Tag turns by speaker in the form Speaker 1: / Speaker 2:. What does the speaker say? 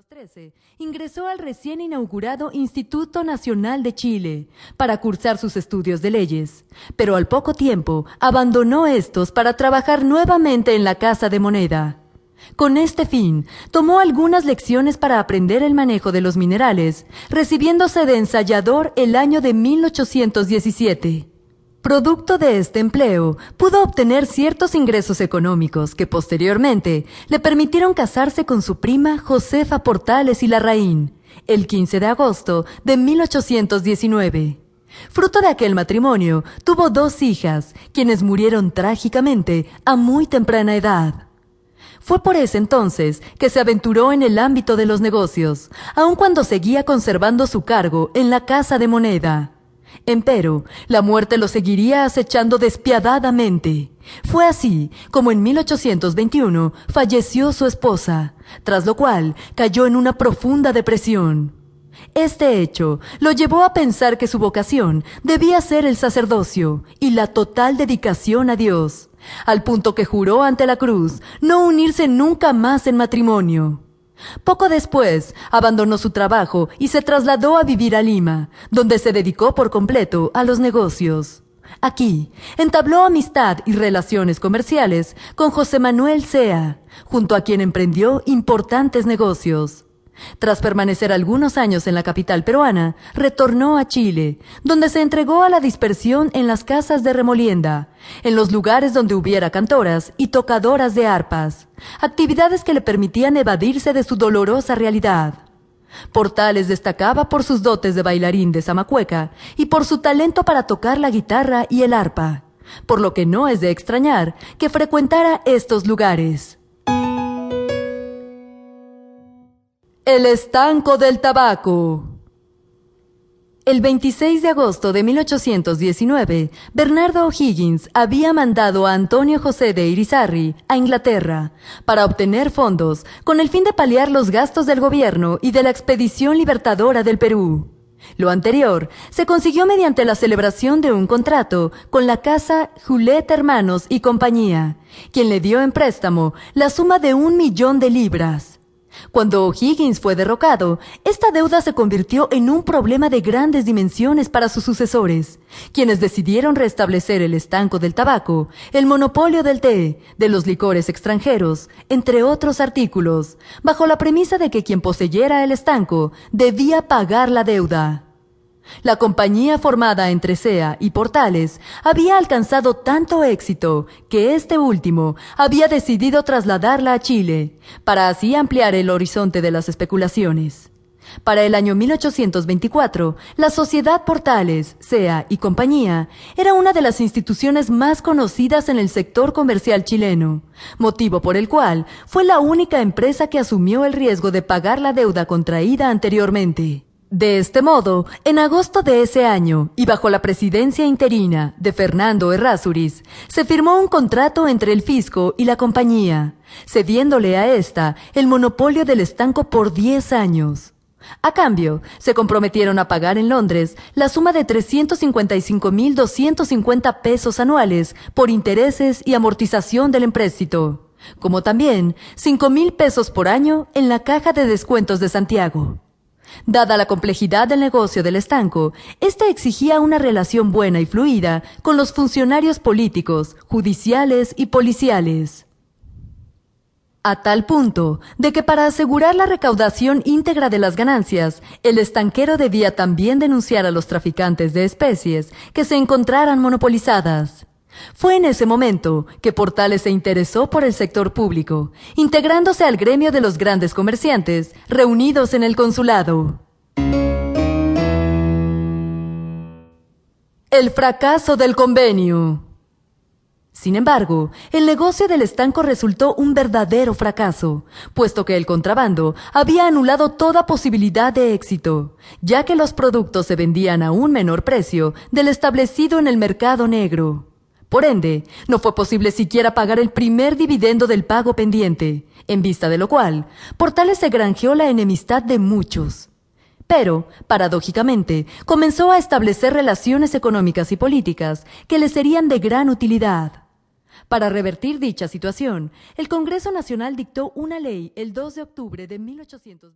Speaker 1: 1913, ingresó al recién inaugurado Instituto Nacional de Chile para cursar sus estudios de leyes, pero al poco tiempo abandonó estos para trabajar nuevamente en la Casa de Moneda. Con este fin, tomó algunas lecciones para aprender el manejo de los minerales, recibiéndose de ensayador el año de 1817. Producto de este empleo, pudo obtener ciertos ingresos económicos que posteriormente le permitieron casarse con su prima Josefa Portales y Larraín, el 15 de agosto de 1819. Fruto de aquel matrimonio, tuvo dos hijas, quienes murieron trágicamente a muy temprana edad. Fue por ese entonces que se aventuró en el ámbito de los negocios, aun cuando seguía conservando su cargo en la Casa de Moneda. Empero, la muerte lo seguiría acechando despiadadamente. Fue así como en 1821 falleció su esposa, tras lo cual cayó en una profunda depresión. Este hecho lo llevó a pensar que su vocación debía ser el sacerdocio y la total dedicación a Dios, al punto que juró ante la cruz no unirse nunca más en matrimonio. Poco después, abandonó su trabajo y se trasladó a vivir a Lima, donde se dedicó por completo a los negocios. Aquí, entabló amistad y relaciones comerciales con José Manuel Sea, junto a quien emprendió importantes negocios. Tras permanecer algunos años en la capital peruana, retornó a Chile, donde se entregó a la dispersión en las casas de remolienda, en los lugares donde hubiera cantoras y tocadoras de arpas, actividades que le permitían evadirse de su dolorosa realidad. Portales destacaba por sus dotes de bailarín de zamacueca y por su talento para tocar la guitarra y el arpa, por lo que no es de extrañar que frecuentara estos lugares. El estanco del tabaco. El 26 de agosto de 1819, Bernardo O'Higgins había mandado a Antonio José de Irizarry a Inglaterra para obtener fondos con el fin de paliar los gastos del gobierno y de la expedición libertadora del Perú. Lo anterior se consiguió mediante la celebración de un contrato con la casa Julet Hermanos y Compañía, quien le dio en préstamo la suma de un millón de libras. Cuando O'Higgins fue derrocado, esta deuda se convirtió en un problema de grandes dimensiones para sus sucesores, quienes decidieron restablecer el estanco del tabaco, el monopolio del té, de los licores extranjeros, entre otros artículos, bajo la premisa de que quien poseyera el estanco debía pagar la deuda. La compañía formada entre SEA y Portales había alcanzado tanto éxito que este último había decidido trasladarla a Chile, para así ampliar el horizonte de las especulaciones. Para el año 1824, la Sociedad Portales, SEA y Compañía era una de las instituciones más conocidas en el sector comercial chileno, motivo por el cual fue la única empresa que asumió el riesgo de pagar la deuda contraída anteriormente. De este modo, en agosto de ese año, y bajo la presidencia interina de Fernando Errázuriz, se firmó un contrato entre el fisco y la compañía, cediéndole a esta el monopolio del estanco por 10 años. A cambio, se comprometieron a pagar en Londres la suma de 355.250 pesos anuales por intereses y amortización del empréstito, como también 5.000 pesos por año en la caja de descuentos de Santiago. Dada la complejidad del negocio del estanco, éste exigía una relación buena y fluida con los funcionarios políticos, judiciales y policiales. A tal punto de que para asegurar la recaudación íntegra de las ganancias, el estanquero debía también denunciar a los traficantes de especies que se encontraran monopolizadas. Fue en ese momento que Portales se interesó por el sector público, integrándose al gremio de los grandes comerciantes reunidos en el consulado. El fracaso del convenio. Sin embargo, el negocio del estanco resultó un verdadero fracaso, puesto que el contrabando había anulado toda posibilidad de éxito, ya que los productos se vendían a un menor precio del establecido en el mercado negro. Por ende, no fue posible siquiera pagar el primer dividendo del pago pendiente, en vista de lo cual, Portales se granjeó la enemistad de muchos. Pero, paradójicamente, comenzó a establecer relaciones económicas y políticas que le serían de gran utilidad. Para revertir dicha situación, el Congreso Nacional dictó una ley el 2 de octubre de 1820.